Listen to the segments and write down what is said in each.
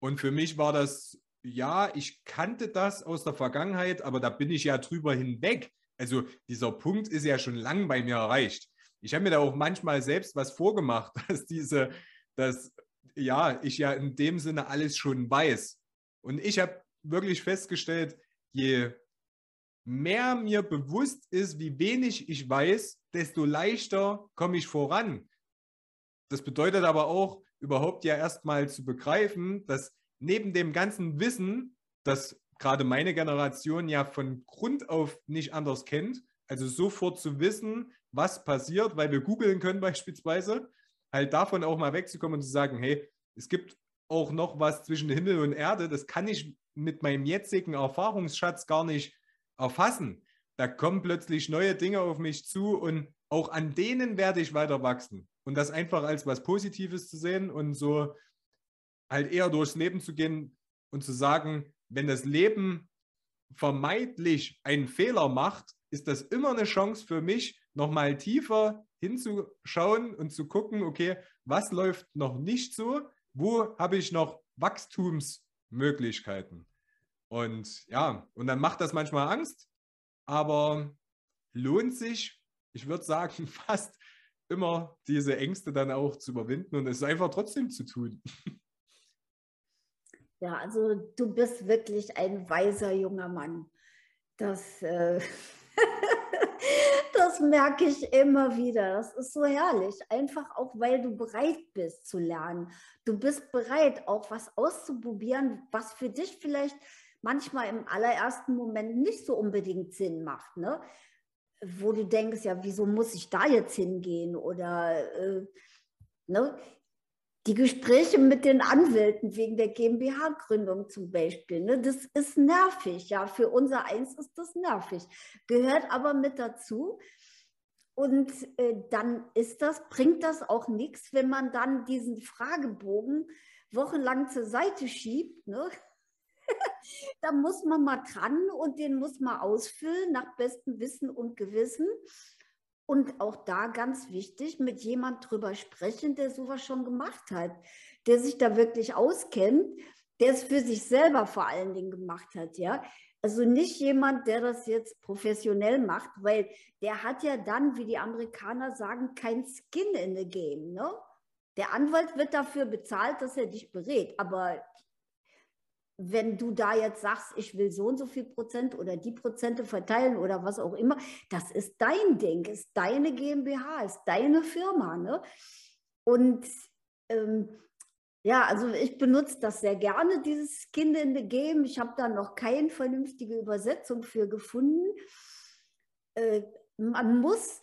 Und für mich war das, ja, ich kannte das aus der Vergangenheit, aber da bin ich ja drüber hinweg. Also dieser Punkt ist ja schon lang bei mir erreicht. Ich habe mir da auch manchmal selbst was vorgemacht, dass diese, dass ja, ich ja in dem Sinne alles schon weiß. Und ich habe wirklich festgestellt, je mehr mir bewusst ist, wie wenig ich weiß, desto leichter komme ich voran. Das bedeutet aber auch, überhaupt ja erstmal zu begreifen, dass neben dem ganzen Wissen, das gerade meine Generation ja von Grund auf nicht anders kennt, also sofort zu wissen, was passiert, weil wir googeln können beispielsweise, halt davon auch mal wegzukommen und zu sagen, hey, es gibt auch noch was zwischen Himmel und Erde, das kann ich mit meinem jetzigen Erfahrungsschatz gar nicht erfassen. Da kommen plötzlich neue Dinge auf mich zu und auch an denen werde ich weiter wachsen. Und das einfach als was Positives zu sehen und so halt eher durchs Leben zu gehen und zu sagen, wenn das Leben vermeintlich einen Fehler macht, ist das immer eine Chance für mich, nochmal tiefer hinzuschauen und zu gucken, okay, was läuft noch nicht so, wo habe ich noch Wachstumsmöglichkeiten. Und ja, und dann macht das manchmal Angst, aber lohnt sich, ich würde sagen, fast immer diese Ängste dann auch zu überwinden und es einfach trotzdem zu tun. Ja, also du bist wirklich ein weiser junger Mann. Das, äh, das merke ich immer wieder. Das ist so herrlich. Einfach auch, weil du bereit bist zu lernen. Du bist bereit, auch was auszuprobieren, was für dich vielleicht manchmal im allerersten Moment nicht so unbedingt Sinn macht. Ne? Wo du denkst, ja, wieso muss ich da jetzt hingehen? Oder äh, ne? die Gespräche mit den Anwälten wegen der GmbH-Gründung zum Beispiel, ne, das ist nervig. Ja, für unser Eins ist das nervig. Gehört aber mit dazu. Und äh, dann ist das, bringt das auch nichts, wenn man dann diesen Fragebogen wochenlang zur Seite schiebt. Ne? da muss man mal dran und den muss man ausfüllen nach bestem Wissen und Gewissen. Und auch da ganz wichtig, mit jemand drüber sprechen, der sowas schon gemacht hat, der sich da wirklich auskennt, der es für sich selber vor allen Dingen gemacht hat, ja. Also nicht jemand, der das jetzt professionell macht, weil der hat ja dann, wie die Amerikaner sagen, kein Skin in the Game. Ne? Der Anwalt wird dafür bezahlt, dass er dich berät. Aber wenn du da jetzt sagst, ich will so und so viel Prozent oder die Prozente verteilen oder was auch immer, das ist dein Ding, ist deine GmbH, ist deine Firma. Ne? Und ähm, ja, also ich benutze das sehr gerne, dieses Kind in the Game. Ich habe da noch keine vernünftige Übersetzung für gefunden. Äh, man muss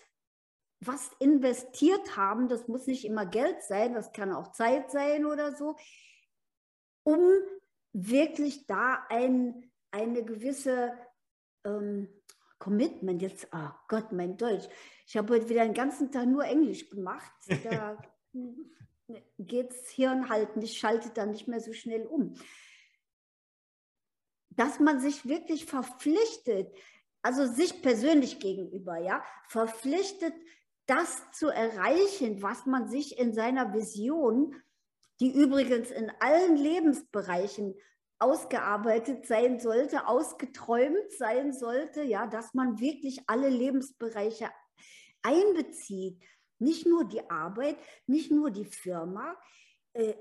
was investiert haben, das muss nicht immer Geld sein, das kann auch Zeit sein oder so, um wirklich da ein, eine gewisse ähm, Commitment, jetzt, oh Gott, mein Deutsch. Ich habe heute wieder den ganzen Tag nur Englisch gemacht. Da geht das Hirn halt nicht, schaltet dann nicht mehr so schnell um. Dass man sich wirklich verpflichtet, also sich persönlich gegenüber, ja, verpflichtet, das zu erreichen, was man sich in seiner Vision die übrigens in allen Lebensbereichen ausgearbeitet sein sollte, ausgeträumt sein sollte, ja, dass man wirklich alle Lebensbereiche einbezieht. Nicht nur die Arbeit, nicht nur die Firma. Äh,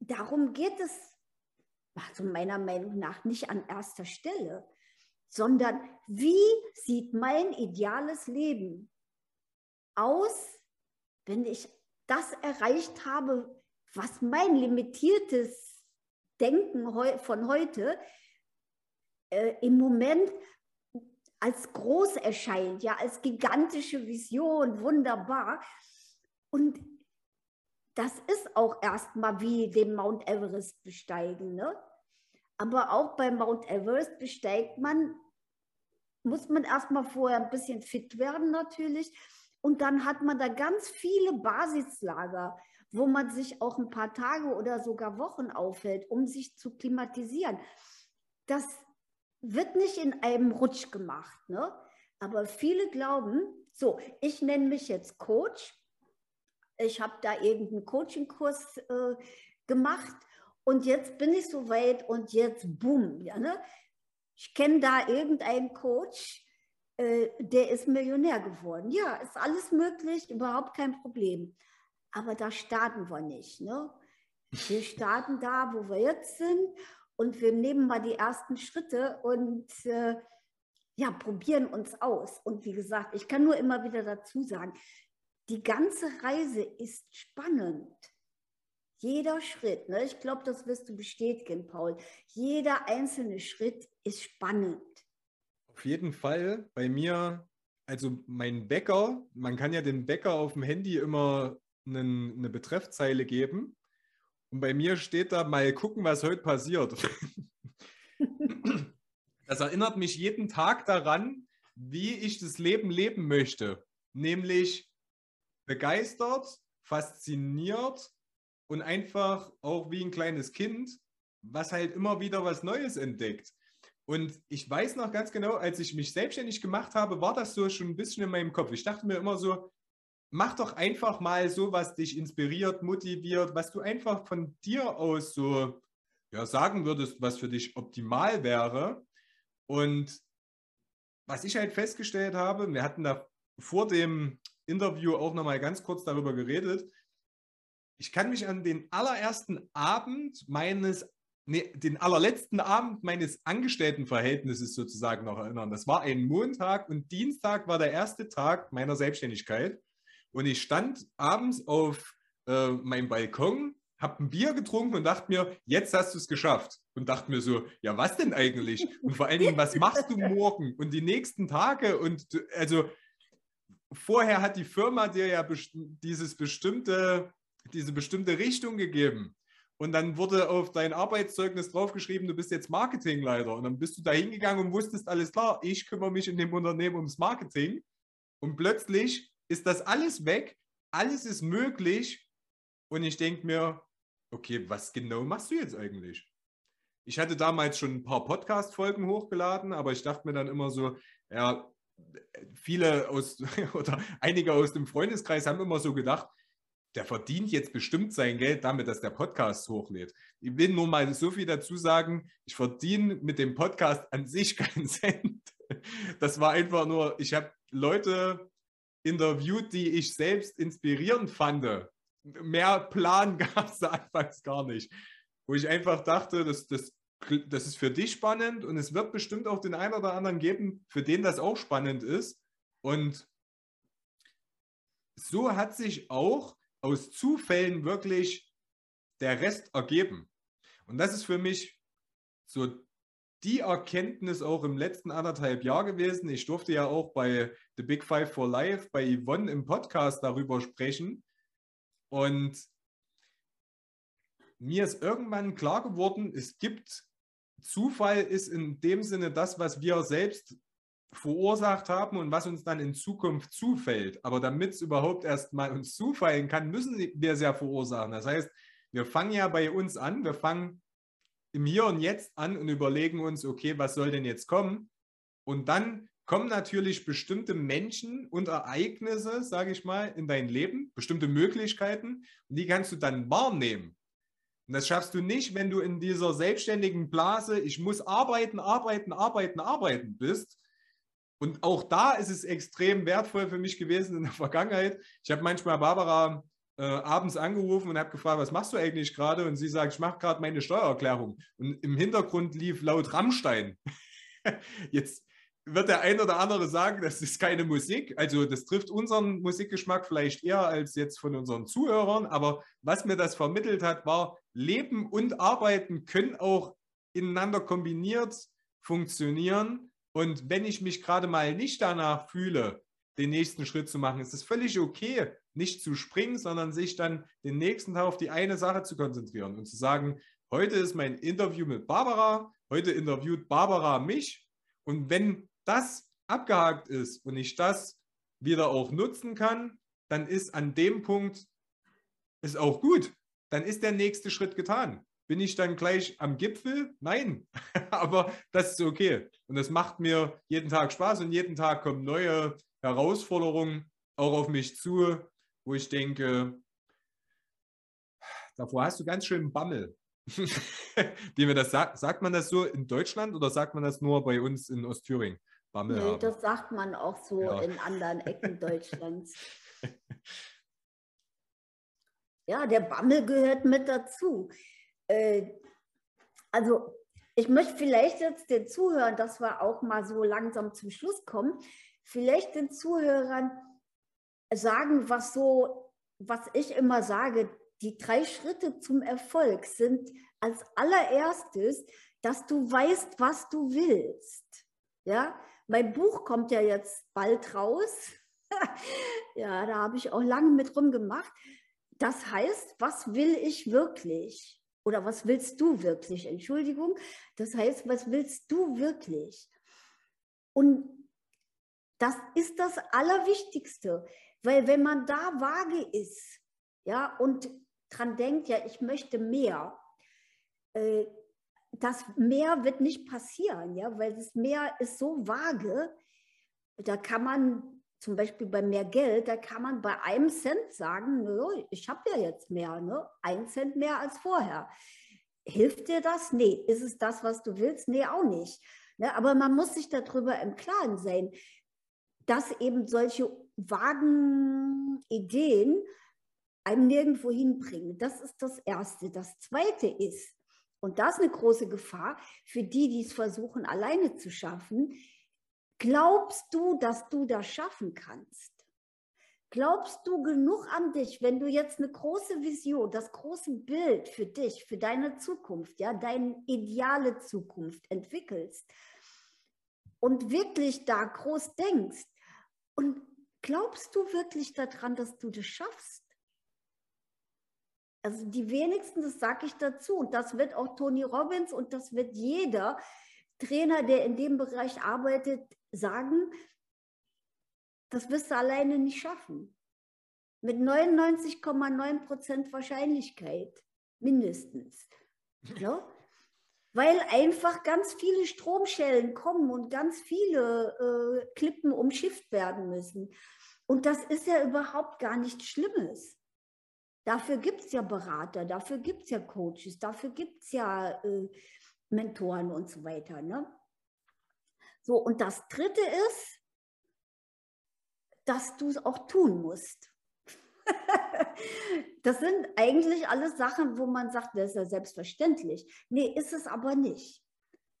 darum geht es, also meiner Meinung nach, nicht an erster Stelle, sondern wie sieht mein ideales Leben aus, wenn ich das erreicht habe, was mein limitiertes Denken von heute äh, im Moment als groß erscheint, ja, als gigantische Vision, wunderbar. Und das ist auch erstmal wie den Mount Everest besteigen. Ne? Aber auch beim Mount Everest besteigt man, muss man erstmal vorher ein bisschen fit werden natürlich. Und dann hat man da ganz viele Basislager wo man sich auch ein paar Tage oder sogar Wochen aufhält, um sich zu klimatisieren. Das wird nicht in einem Rutsch gemacht. Ne? Aber viele glauben, so, ich nenne mich jetzt Coach. Ich habe da irgendeinen Coachingkurs äh, gemacht und jetzt bin ich so weit und jetzt boom. Ja, ne? Ich kenne da irgendeinen Coach, äh, der ist Millionär geworden. Ja, ist alles möglich, überhaupt kein Problem. Aber da starten wir nicht. Ne? Wir starten da, wo wir jetzt sind und wir nehmen mal die ersten Schritte und äh, ja, probieren uns aus. Und wie gesagt, ich kann nur immer wieder dazu sagen, die ganze Reise ist spannend. Jeder Schritt, ne? ich glaube, das wirst du bestätigen, Paul. Jeder einzelne Schritt ist spannend. Auf jeden Fall. Bei mir, also mein Bäcker, man kann ja den Bäcker auf dem Handy immer einen, eine Betreffzeile geben. Und bei mir steht da mal gucken, was heute passiert. das erinnert mich jeden Tag daran, wie ich das Leben leben möchte. Nämlich begeistert, fasziniert und einfach auch wie ein kleines Kind, was halt immer wieder was Neues entdeckt. Und ich weiß noch ganz genau, als ich mich selbstständig gemacht habe, war das so schon ein bisschen in meinem Kopf. Ich dachte mir immer so, mach doch einfach mal so, was dich inspiriert, motiviert, was du einfach von dir aus so ja, sagen würdest, was für dich optimal wäre. Und was ich halt festgestellt habe, wir hatten da vor dem Interview auch nochmal ganz kurz darüber geredet. Ich kann mich an den allerersten Abend meines, nee, den allerletzten Abend meines Angestelltenverhältnisses sozusagen noch erinnern. Das war ein Montag und Dienstag war der erste Tag meiner Selbstständigkeit. Und ich stand abends auf äh, meinem Balkon, habe ein Bier getrunken und dachte mir, jetzt hast du es geschafft. Und dachte mir so, ja, was denn eigentlich? Und vor allen Dingen, was machst du morgen und die nächsten Tage? Und also vorher hat die Firma dir ja best dieses bestimmte, diese bestimmte Richtung gegeben. Und dann wurde auf dein Arbeitszeugnis draufgeschrieben, du bist jetzt Marketingleiter. Und dann bist du da hingegangen und wusstest, alles klar, ich kümmere mich in dem Unternehmen ums Marketing. Und plötzlich ist das alles weg, alles ist möglich und ich denke mir, okay, was genau machst du jetzt eigentlich? Ich hatte damals schon ein paar Podcast-Folgen hochgeladen, aber ich dachte mir dann immer so, ja, viele aus oder einige aus dem Freundeskreis haben immer so gedacht, der verdient jetzt bestimmt sein Geld damit, dass der Podcast hochlädt. Ich will nur mal so viel dazu sagen, ich verdiene mit dem Podcast an sich keinen Cent. Das war einfach nur, ich habe Leute interviewt, die ich selbst inspirierend fand. Mehr Plan gab es da anfangs gar nicht. Wo ich einfach dachte, das, das, das ist für dich spannend und es wird bestimmt auch den einen oder anderen geben, für den das auch spannend ist. Und so hat sich auch aus Zufällen wirklich der Rest ergeben. Und das ist für mich so die Erkenntnis auch im letzten anderthalb Jahr gewesen. Ich durfte ja auch bei The Big Five for Life bei Yvonne im Podcast darüber sprechen. Und mir ist irgendwann klar geworden, es gibt Zufall ist in dem Sinne das, was wir selbst verursacht haben und was uns dann in Zukunft zufällt. Aber damit es überhaupt erst mal uns zufallen kann, müssen wir es ja verursachen. Das heißt, wir fangen ja bei uns an, wir fangen im Hier und Jetzt an und überlegen uns, okay, was soll denn jetzt kommen? Und dann kommen natürlich bestimmte Menschen und Ereignisse, sage ich mal, in dein Leben, bestimmte Möglichkeiten und die kannst du dann wahrnehmen. Und das schaffst du nicht, wenn du in dieser selbstständigen Blase, ich muss arbeiten, arbeiten, arbeiten, arbeiten bist. Und auch da ist es extrem wertvoll für mich gewesen in der Vergangenheit. Ich habe manchmal Barbara äh, abends angerufen und habe gefragt, was machst du eigentlich gerade? Und sie sagt, ich mache gerade meine Steuererklärung. Und im Hintergrund lief laut Rammstein. Jetzt wird der ein oder andere sagen, das ist keine Musik. Also das trifft unseren Musikgeschmack vielleicht eher als jetzt von unseren Zuhörern. Aber was mir das vermittelt hat, war, Leben und Arbeiten können auch ineinander kombiniert funktionieren. Und wenn ich mich gerade mal nicht danach fühle, den nächsten Schritt zu machen, ist es völlig okay, nicht zu springen, sondern sich dann den nächsten Tag auf die eine Sache zu konzentrieren und zu sagen, heute ist mein Interview mit Barbara, heute interviewt Barbara mich und wenn das abgehakt ist und ich das wieder auch nutzen kann, dann ist an dem Punkt ist auch gut. Dann ist der nächste Schritt getan. Bin ich dann gleich am Gipfel? Nein, aber das ist okay. Und das macht mir jeden Tag Spaß und jeden Tag kommen neue Herausforderungen auch auf mich zu, wo ich denke, davor hast du ganz schön Bammel. Wie man das sagt, sagt man das so in Deutschland oder sagt man das nur bei uns in Ostthüringen? Bammel nee, haben. das sagt man auch so ja. in anderen Ecken Deutschlands. ja, der Bammel gehört mit dazu. Äh, also ich möchte vielleicht jetzt den Zuhörern, dass wir auch mal so langsam zum Schluss kommen, vielleicht den Zuhörern sagen, was so, was ich immer sage, die drei Schritte zum Erfolg sind als allererstes, dass du weißt, was du willst. Ja, mein Buch kommt ja jetzt bald raus. ja, da habe ich auch lange mit rumgemacht. Das heißt, was will ich wirklich? Oder was willst du wirklich? Entschuldigung. Das heißt, was willst du wirklich? Und das ist das Allerwichtigste, weil wenn man da vage ist, ja, und dran denkt, ja, ich möchte mehr, äh, das Mehr wird nicht passieren, ja, weil das Mehr ist so vage. Da kann man zum Beispiel bei mehr Geld, da kann man bei einem Cent sagen, ich habe ja jetzt mehr, ne? ein Cent mehr als vorher. Hilft dir das? Nee. Ist es das, was du willst? Nee, auch nicht. Ne? Aber man muss sich darüber im Klaren sein, dass eben solche vagen Ideen einem nirgendwo hinbringen. Das ist das Erste. Das Zweite ist, und das ist eine große Gefahr für die, die es versuchen, alleine zu schaffen. Glaubst du, dass du das schaffen kannst? Glaubst du genug an dich, wenn du jetzt eine große Vision, das große Bild für dich, für deine Zukunft, ja, deine ideale Zukunft entwickelst und wirklich da groß denkst? Und glaubst du wirklich daran, dass du das schaffst? Also die wenigsten, das sage ich dazu, und das wird auch Tony Robbins und das wird jeder Trainer, der in dem Bereich arbeitet, sagen, das wirst du alleine nicht schaffen. Mit 99,9 Prozent Wahrscheinlichkeit mindestens. Ja? Weil einfach ganz viele Stromschellen kommen und ganz viele äh, Klippen umschifft werden müssen. Und das ist ja überhaupt gar nichts Schlimmes. Dafür gibt es ja Berater, dafür gibt es ja Coaches, dafür gibt es ja äh, Mentoren und so weiter. Ne? So, und das Dritte ist, dass du es auch tun musst. das sind eigentlich alles Sachen, wo man sagt, das ist ja selbstverständlich. Nee, ist es aber nicht.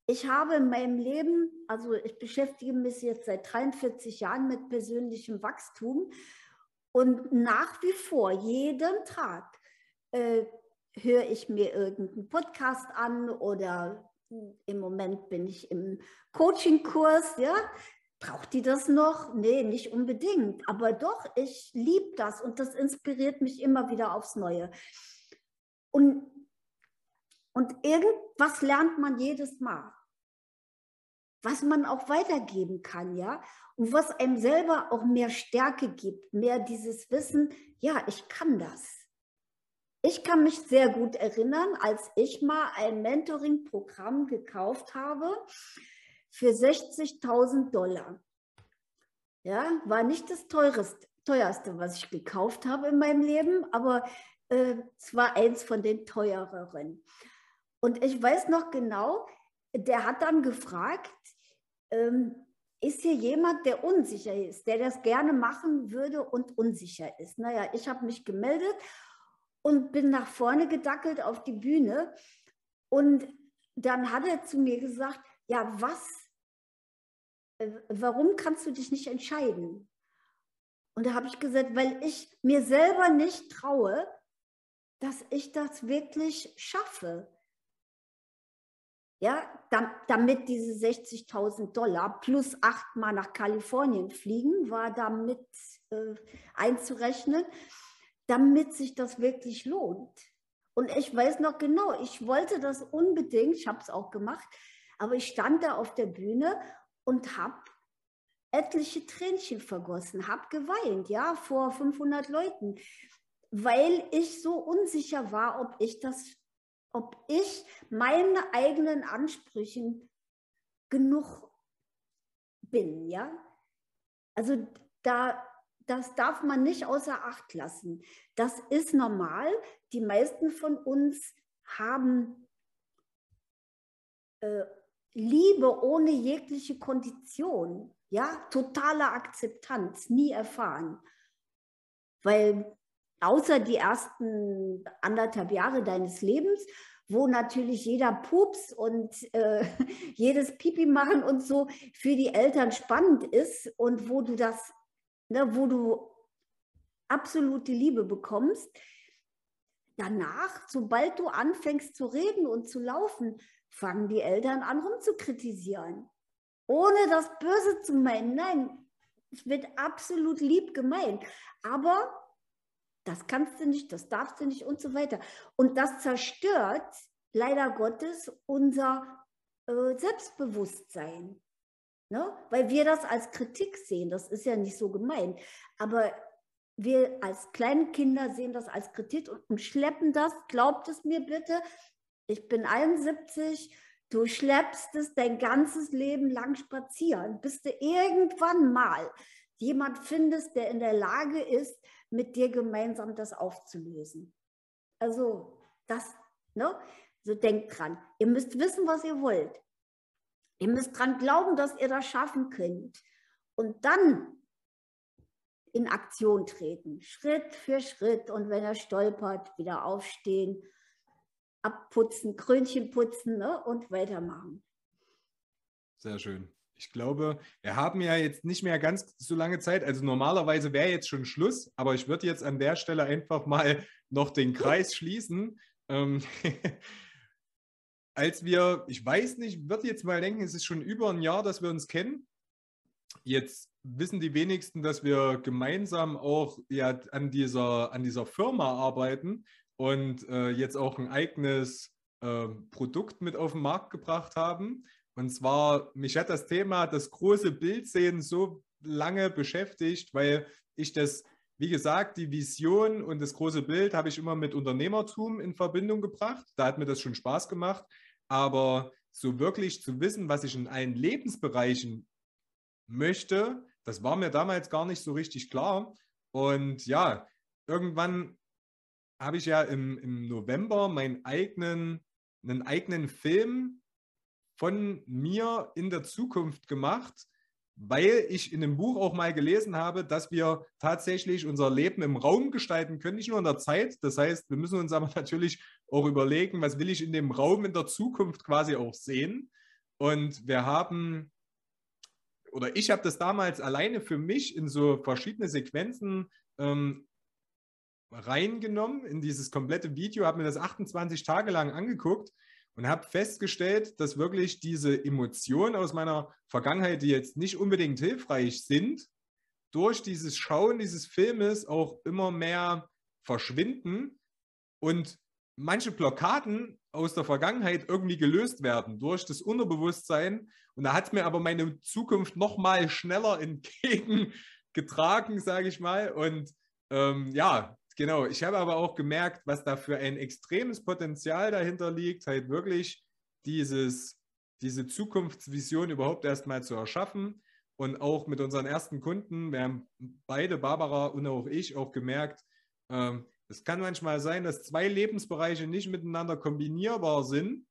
Ich habe in meinem Leben, also ich beschäftige mich jetzt seit 43 Jahren mit persönlichem Wachstum und nach wie vor, jeden Tag, äh, höre ich mir irgendeinen Podcast an oder im Moment bin ich im Coaching-Kurs, ja. Braucht die das noch? Nee, nicht unbedingt. Aber doch, ich liebe das und das inspiriert mich immer wieder aufs Neue. Und, und irgendwas lernt man jedes Mal was man auch weitergeben kann, ja, und was einem selber auch mehr Stärke gibt, mehr dieses Wissen, ja, ich kann das. Ich kann mich sehr gut erinnern, als ich mal ein Mentoring-Programm gekauft habe für 60.000 Dollar. Ja, war nicht das teureste, teuerste, was ich gekauft habe in meinem Leben, aber äh, es war eins von den teureren. Und ich weiß noch genau, der hat dann gefragt, ähm, ist hier jemand, der unsicher ist, der das gerne machen würde und unsicher ist? Naja, ich habe mich gemeldet und bin nach vorne gedackelt auf die Bühne. Und dann hat er zu mir gesagt, ja, was, warum kannst du dich nicht entscheiden? Und da habe ich gesagt, weil ich mir selber nicht traue, dass ich das wirklich schaffe ja, damit diese 60.000 Dollar plus achtmal nach Kalifornien fliegen, war damit äh, einzurechnen, damit sich das wirklich lohnt. Und ich weiß noch genau, ich wollte das unbedingt, ich habe es auch gemacht, aber ich stand da auf der Bühne und habe etliche Tränchen vergossen, habe geweint, ja, vor 500 Leuten, weil ich so unsicher war, ob ich das ob ich meinen eigenen Ansprüchen genug bin, ja? Also da, das darf man nicht außer Acht lassen. Das ist normal. Die meisten von uns haben äh, Liebe ohne jegliche Kondition, ja, totale Akzeptanz, nie erfahren. Weil außer die ersten anderthalb Jahre deines Lebens, wo natürlich jeder Pups und äh, jedes Pipi machen und so für die Eltern spannend ist und wo du das, ne, wo du absolute Liebe bekommst, danach, sobald du anfängst zu reden und zu laufen, fangen die Eltern an rumzukritisieren. Ohne das Böse zu meinen. Nein, es wird absolut lieb gemeint. Aber das kannst du nicht, das darfst du nicht und so weiter. Und das zerstört leider Gottes unser äh, Selbstbewusstsein. Ne? Weil wir das als Kritik sehen. Das ist ja nicht so gemeint. Aber wir als kleine Kinder sehen das als Kritik und, und schleppen das, glaubt es mir bitte, ich bin 71, du schleppst es dein ganzes Leben lang spazieren, bis du irgendwann mal jemand findest, der in der Lage ist, mit dir gemeinsam das aufzulösen. Also das, ne? So denkt dran. Ihr müsst wissen, was ihr wollt. Ihr müsst dran glauben, dass ihr das schaffen könnt. Und dann in Aktion treten, Schritt für Schritt. Und wenn er stolpert, wieder aufstehen, abputzen, Krönchen putzen ne? und weitermachen. Sehr schön. Ich glaube, wir haben ja jetzt nicht mehr ganz so lange Zeit. Also normalerweise wäre jetzt schon Schluss, aber ich würde jetzt an der Stelle einfach mal noch den Kreis schließen. Ähm, als wir, ich weiß nicht, würde jetzt mal denken, es ist schon über ein Jahr, dass wir uns kennen. Jetzt wissen die wenigsten, dass wir gemeinsam auch ja, an, dieser, an dieser Firma arbeiten und äh, jetzt auch ein eigenes äh, Produkt mit auf den Markt gebracht haben. Und zwar, mich hat das Thema das große Bild sehen so lange beschäftigt, weil ich das, wie gesagt, die Vision und das große Bild habe ich immer mit Unternehmertum in Verbindung gebracht. Da hat mir das schon Spaß gemacht. Aber so wirklich zu wissen, was ich in allen Lebensbereichen möchte, das war mir damals gar nicht so richtig klar. Und ja, irgendwann habe ich ja im, im November meinen eigenen, einen eigenen Film von mir in der Zukunft gemacht, weil ich in dem Buch auch mal gelesen habe, dass wir tatsächlich unser Leben im Raum gestalten können, nicht nur in der Zeit. Das heißt, wir müssen uns aber natürlich auch überlegen, was will ich in dem Raum in der Zukunft quasi auch sehen. Und wir haben, oder ich habe das damals alleine für mich in so verschiedene Sequenzen ähm, reingenommen in dieses komplette Video, habe mir das 28 Tage lang angeguckt und habe festgestellt, dass wirklich diese Emotionen aus meiner Vergangenheit, die jetzt nicht unbedingt hilfreich sind, durch dieses Schauen dieses Filmes auch immer mehr verschwinden und manche Blockaden aus der Vergangenheit irgendwie gelöst werden durch das Unterbewusstsein. Und da hat mir aber meine Zukunft noch mal schneller entgegengetragen, sage ich mal. Und ähm, ja, Genau, ich habe aber auch gemerkt, was da für ein extremes Potenzial dahinter liegt, halt wirklich dieses, diese Zukunftsvision überhaupt erstmal zu erschaffen. Und auch mit unseren ersten Kunden, wir haben beide, Barbara und auch ich, auch gemerkt, ähm, es kann manchmal sein, dass zwei Lebensbereiche nicht miteinander kombinierbar sind,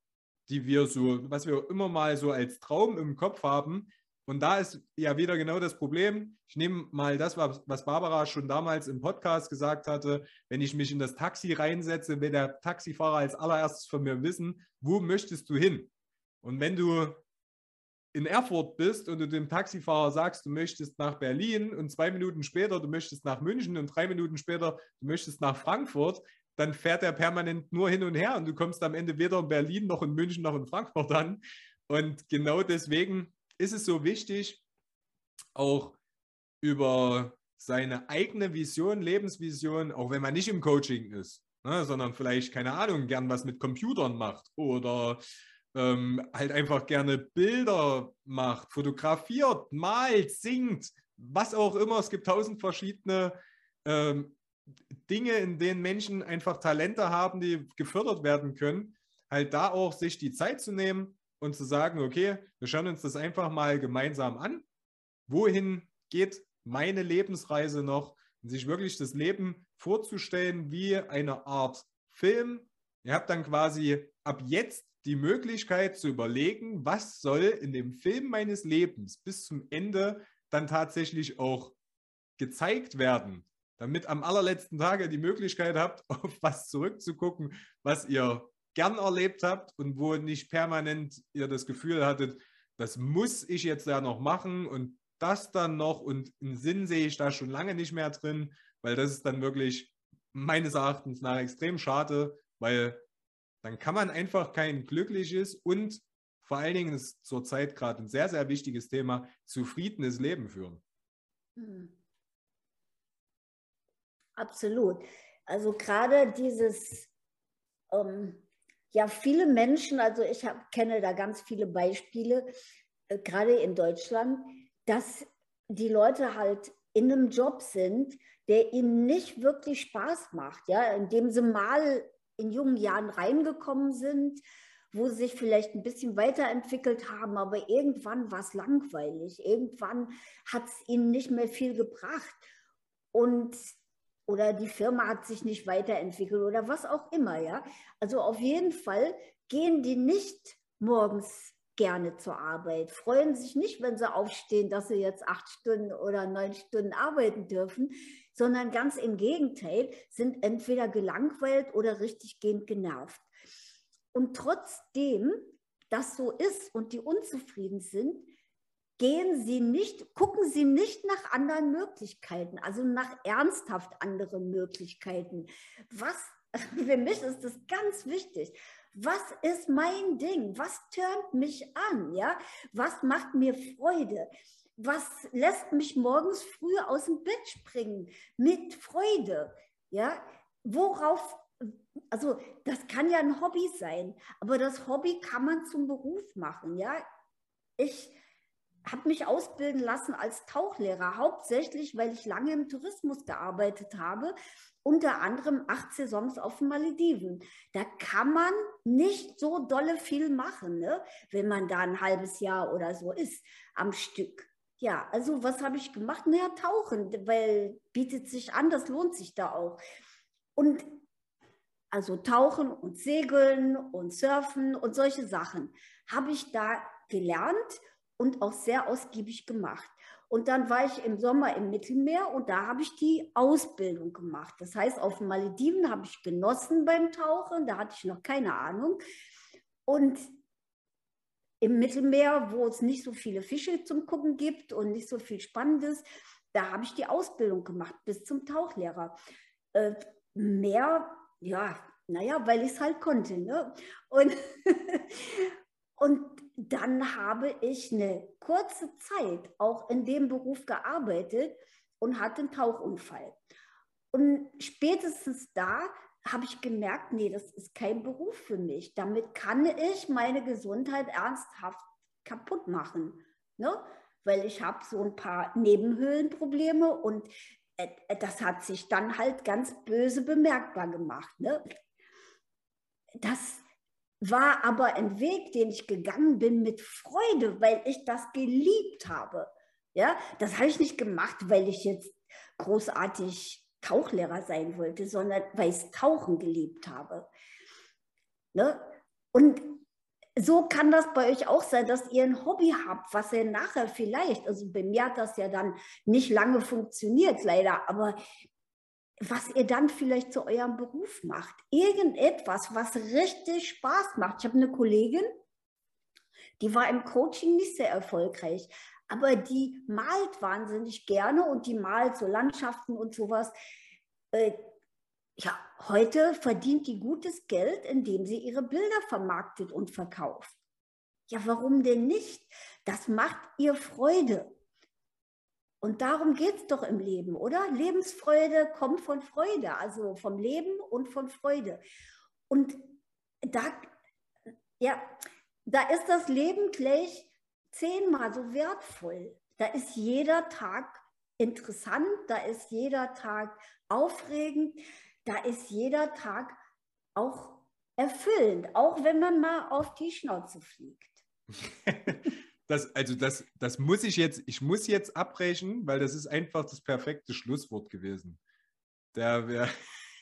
die wir so, was wir immer mal so als Traum im Kopf haben, und da ist ja wieder genau das Problem. Ich nehme mal das, was Barbara schon damals im Podcast gesagt hatte. Wenn ich mich in das Taxi reinsetze, will der Taxifahrer als allererstes von mir wissen, wo möchtest du hin? Und wenn du in Erfurt bist und du dem Taxifahrer sagst, du möchtest nach Berlin und zwei Minuten später du möchtest nach München und drei Minuten später du möchtest nach Frankfurt, dann fährt er permanent nur hin und her und du kommst am Ende weder in Berlin noch in München noch in Frankfurt an. Und genau deswegen ist es so wichtig, auch über seine eigene Vision, Lebensvision, auch wenn man nicht im Coaching ist, ne, sondern vielleicht, keine Ahnung, gern was mit Computern macht oder ähm, halt einfach gerne Bilder macht, fotografiert, malt, singt, was auch immer. Es gibt tausend verschiedene ähm, Dinge, in denen Menschen einfach Talente haben, die gefördert werden können. Halt da auch sich die Zeit zu nehmen, und zu sagen, okay, wir schauen uns das einfach mal gemeinsam an. Wohin geht meine Lebensreise noch? Und sich wirklich das Leben vorzustellen wie eine Art Film, Ihr habt dann quasi ab jetzt die Möglichkeit zu überlegen, was soll in dem Film meines Lebens bis zum Ende dann tatsächlich auch gezeigt werden, damit am allerletzten Tage die Möglichkeit habt, auf was zurückzugucken, was ihr gern erlebt habt und wo nicht permanent ihr das Gefühl hattet, das muss ich jetzt ja noch machen und das dann noch und einen Sinn sehe ich da schon lange nicht mehr drin, weil das ist dann wirklich meines Erachtens nach extrem schade, weil dann kann man einfach kein glückliches und vor allen Dingen ist zurzeit gerade ein sehr, sehr wichtiges Thema, zufriedenes Leben führen. Hm. Absolut. Also gerade dieses, ähm, ja, viele Menschen, also ich hab, kenne da ganz viele Beispiele, äh, gerade in Deutschland, dass die Leute halt in einem Job sind, der ihnen nicht wirklich Spaß macht, ja, indem sie mal in jungen Jahren reingekommen sind, wo sie sich vielleicht ein bisschen weiterentwickelt haben, aber irgendwann war es langweilig, irgendwann hat es ihnen nicht mehr viel gebracht. Und oder die Firma hat sich nicht weiterentwickelt oder was auch immer, ja. Also auf jeden Fall gehen die nicht morgens gerne zur Arbeit, freuen sich nicht, wenn sie aufstehen, dass sie jetzt acht Stunden oder neun Stunden arbeiten dürfen, sondern ganz im Gegenteil, sind entweder gelangweilt oder richtiggehend genervt. Und trotzdem das so ist und die unzufrieden sind, gehen Sie nicht, gucken Sie nicht nach anderen Möglichkeiten, also nach ernsthaft anderen Möglichkeiten. Was, für mich ist das ganz wichtig. Was ist mein Ding? Was tönt mich an? Ja? Was macht mir Freude? Was lässt mich morgens früh aus dem Bett springen? Mit Freude. Ja? Worauf also das kann ja ein Hobby sein, aber das Hobby kann man zum Beruf machen. Ja, ich habe mich ausbilden lassen als Tauchlehrer, hauptsächlich, weil ich lange im Tourismus gearbeitet habe, unter anderem acht Saisons auf den Malediven. Da kann man nicht so dolle viel machen, ne? wenn man da ein halbes Jahr oder so ist am Stück. Ja, also was habe ich gemacht? Naja, tauchen, weil bietet sich an, das lohnt sich da auch. Und also tauchen und segeln und surfen und solche Sachen habe ich da gelernt und auch sehr ausgiebig gemacht. Und dann war ich im Sommer im Mittelmeer und da habe ich die Ausbildung gemacht. Das heißt, auf den Malediven habe ich genossen beim Tauchen, da hatte ich noch keine Ahnung. Und im Mittelmeer, wo es nicht so viele Fische zum Gucken gibt und nicht so viel Spannendes, da habe ich die Ausbildung gemacht bis zum Tauchlehrer. Äh, mehr, ja, naja, weil ich es halt konnte. Ne? Und, und dann habe ich eine kurze Zeit auch in dem Beruf gearbeitet und hatte einen Tauchunfall. Und spätestens da habe ich gemerkt, nee, das ist kein Beruf für mich. Damit kann ich meine Gesundheit ernsthaft kaputt machen. Ne? Weil ich habe so ein paar Nebenhöhlenprobleme und äh, das hat sich dann halt ganz böse bemerkbar gemacht. Ne? Das war aber ein Weg, den ich gegangen bin mit Freude, weil ich das geliebt habe. Ja, das habe ich nicht gemacht, weil ich jetzt großartig Tauchlehrer sein wollte, sondern weil ich Tauchen geliebt habe. Ne? Und so kann das bei euch auch sein, dass ihr ein Hobby habt, was ihr nachher vielleicht, also bei mir hat das ja dann nicht lange funktioniert, leider, aber was ihr dann vielleicht zu eurem Beruf macht. Irgendetwas, was richtig Spaß macht. Ich habe eine Kollegin, die war im Coaching nicht sehr erfolgreich, aber die malt wahnsinnig gerne und die malt so Landschaften und sowas. Äh, ja, heute verdient die gutes Geld, indem sie ihre Bilder vermarktet und verkauft. Ja, warum denn nicht? Das macht ihr Freude. Und darum geht es doch im Leben, oder? Lebensfreude kommt von Freude, also vom Leben und von Freude. Und da, ja, da ist das Leben gleich zehnmal so wertvoll. Da ist jeder Tag interessant, da ist jeder Tag aufregend, da ist jeder Tag auch erfüllend, auch wenn man mal auf die Schnauze fliegt. das, also das, das muss ich jetzt, ich muss jetzt abbrechen, weil das ist einfach das perfekte Schlusswort gewesen. Der,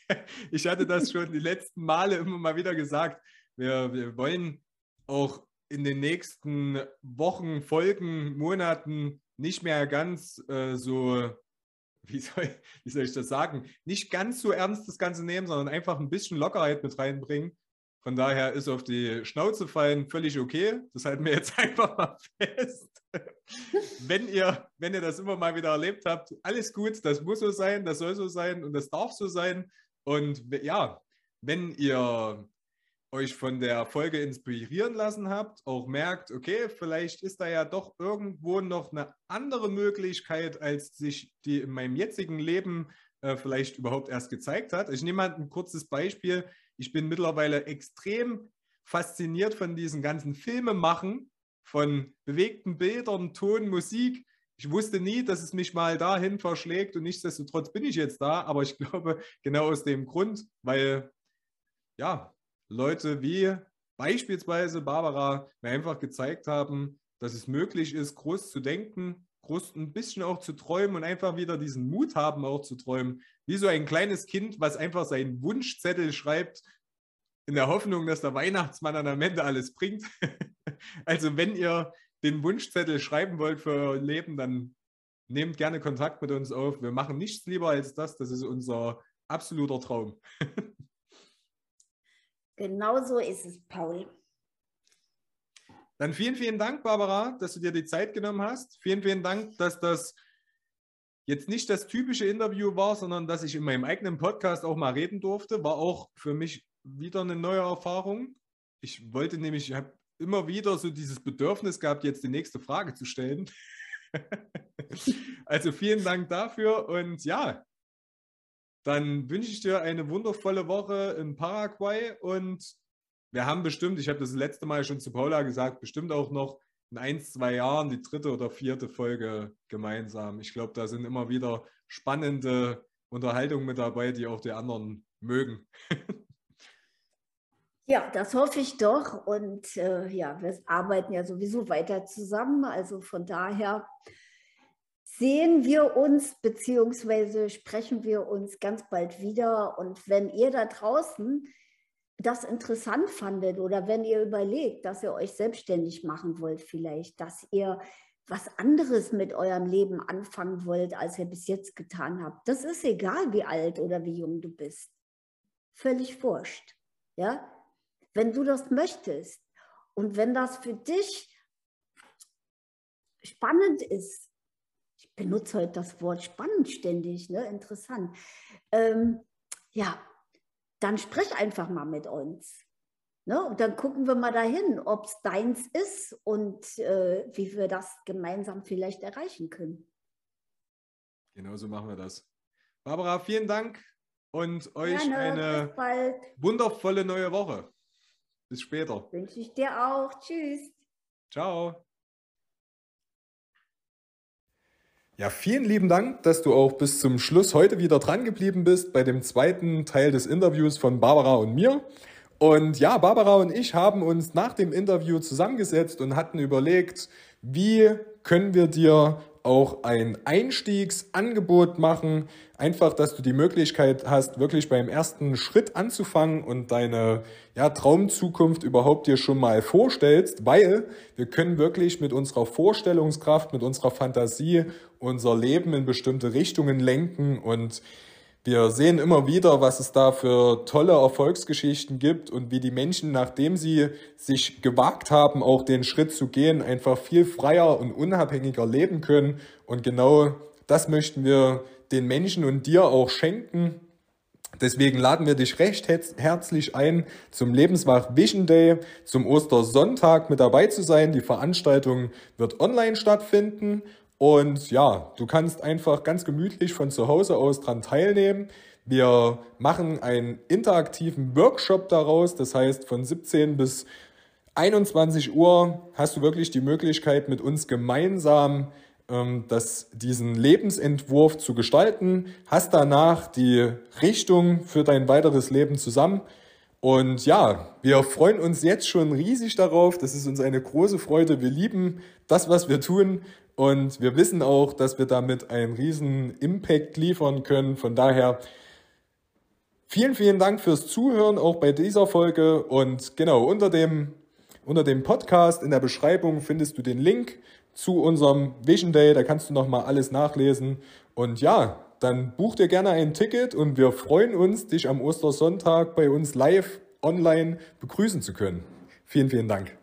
ich hatte das schon die letzten Male immer mal wieder gesagt. Wir, wir wollen auch in den nächsten Wochen, Folgen, Monaten nicht mehr ganz äh, so, wie soll, wie soll ich das sagen, nicht ganz so ernst das Ganze nehmen, sondern einfach ein bisschen Lockerheit mit reinbringen. Von daher ist auf die Schnauze fallen völlig okay. Das halten wir jetzt einfach mal fest. wenn, ihr, wenn ihr das immer mal wieder erlebt habt, alles gut, das muss so sein, das soll so sein und das darf so sein. Und ja, wenn ihr euch von der Folge inspirieren lassen habt, auch merkt, okay, vielleicht ist da ja doch irgendwo noch eine andere Möglichkeit, als sich die in meinem jetzigen Leben äh, vielleicht überhaupt erst gezeigt hat. Ich nehme mal ein kurzes Beispiel. Ich bin mittlerweile extrem fasziniert von diesen ganzen Filmemachen, von bewegten Bildern, Ton, Musik. Ich wusste nie, dass es mich mal dahin verschlägt und nichtsdestotrotz bin ich jetzt da. Aber ich glaube, genau aus dem Grund, weil ja, Leute wie beispielsweise Barbara mir einfach gezeigt haben, dass es möglich ist, groß zu denken, ein bisschen auch zu träumen und einfach wieder diesen Mut haben, auch zu träumen. Wie so ein kleines Kind, was einfach seinen Wunschzettel schreibt, in der Hoffnung, dass der Weihnachtsmann dann am Ende alles bringt. also wenn ihr den Wunschzettel schreiben wollt für euer Leben, dann nehmt gerne Kontakt mit uns auf. Wir machen nichts lieber als das. Das ist unser absoluter Traum. Genau so ist es, Paul. Dann vielen, vielen Dank, Barbara, dass du dir die Zeit genommen hast. Vielen, vielen Dank, dass das jetzt nicht das typische Interview war, sondern dass ich in meinem eigenen Podcast auch mal reden durfte. War auch für mich wieder eine neue Erfahrung. Ich wollte nämlich, ich habe immer wieder so dieses Bedürfnis gehabt, jetzt die nächste Frage zu stellen. also vielen Dank dafür und ja, dann wünsche ich dir eine wundervolle Woche in Paraguay und wir haben bestimmt, ich habe das letzte Mal schon zu Paula gesagt, bestimmt auch noch in ein, zwei Jahren die dritte oder vierte Folge gemeinsam. Ich glaube, da sind immer wieder spannende Unterhaltungen mit dabei, die auch die anderen mögen. ja, das hoffe ich doch. Und äh, ja, wir arbeiten ja sowieso weiter zusammen. Also von daher sehen wir uns beziehungsweise sprechen wir uns ganz bald wieder. Und wenn ihr da draußen das interessant fandet oder wenn ihr überlegt, dass ihr euch selbstständig machen wollt vielleicht, dass ihr was anderes mit eurem Leben anfangen wollt, als ihr bis jetzt getan habt. Das ist egal, wie alt oder wie jung du bist. Völlig wurscht. Ja? Wenn du das möchtest und wenn das für dich spannend ist, benutze heute das Wort spannend ständig, ne? interessant. Ähm, ja, dann sprich einfach mal mit uns. Ne? Und dann gucken wir mal dahin, ob es deins ist und äh, wie wir das gemeinsam vielleicht erreichen können. Genau so machen wir das. Barbara, vielen Dank und euch Gerne, eine wundervolle neue Woche. Bis später. Wünsche ich dir auch. Tschüss. Ciao. Ja, vielen lieben Dank, dass du auch bis zum Schluss heute wieder dran geblieben bist bei dem zweiten Teil des Interviews von Barbara und mir. Und ja, Barbara und ich haben uns nach dem Interview zusammengesetzt und hatten überlegt, wie können wir dir auch ein Einstiegsangebot machen. Einfach, dass du die Möglichkeit hast, wirklich beim ersten Schritt anzufangen und deine ja, Traumzukunft überhaupt dir schon mal vorstellst, weil wir können wirklich mit unserer Vorstellungskraft, mit unserer Fantasie unser Leben in bestimmte Richtungen lenken und wir sehen immer wieder, was es da für tolle Erfolgsgeschichten gibt und wie die Menschen, nachdem sie sich gewagt haben, auch den Schritt zu gehen, einfach viel freier und unabhängiger leben können. Und genau das möchten wir den Menschen und dir auch schenken. Deswegen laden wir dich recht herzlich ein, zum Lebenswach Vision Day, zum Ostersonntag mit dabei zu sein. Die Veranstaltung wird online stattfinden und ja, du kannst einfach ganz gemütlich von zu Hause aus dran teilnehmen. Wir machen einen interaktiven Workshop daraus. Das heißt, von 17 bis 21 Uhr hast du wirklich die Möglichkeit, mit uns gemeinsam ähm, das, diesen Lebensentwurf zu gestalten. Hast danach die Richtung für dein weiteres Leben zusammen. Und ja, wir freuen uns jetzt schon riesig darauf. Das ist uns eine große Freude. Wir lieben das, was wir tun. Und wir wissen auch, dass wir damit einen riesen Impact liefern können. Von daher Vielen, vielen Dank fürs Zuhören, auch bei dieser Folge. Und genau, unter dem, unter dem Podcast in der Beschreibung findest du den Link zu unserem Vision Day. Da kannst du nochmal alles nachlesen. Und ja, dann buch dir gerne ein Ticket und wir freuen uns, dich am Ostersonntag bei uns live online begrüßen zu können. Vielen, vielen Dank.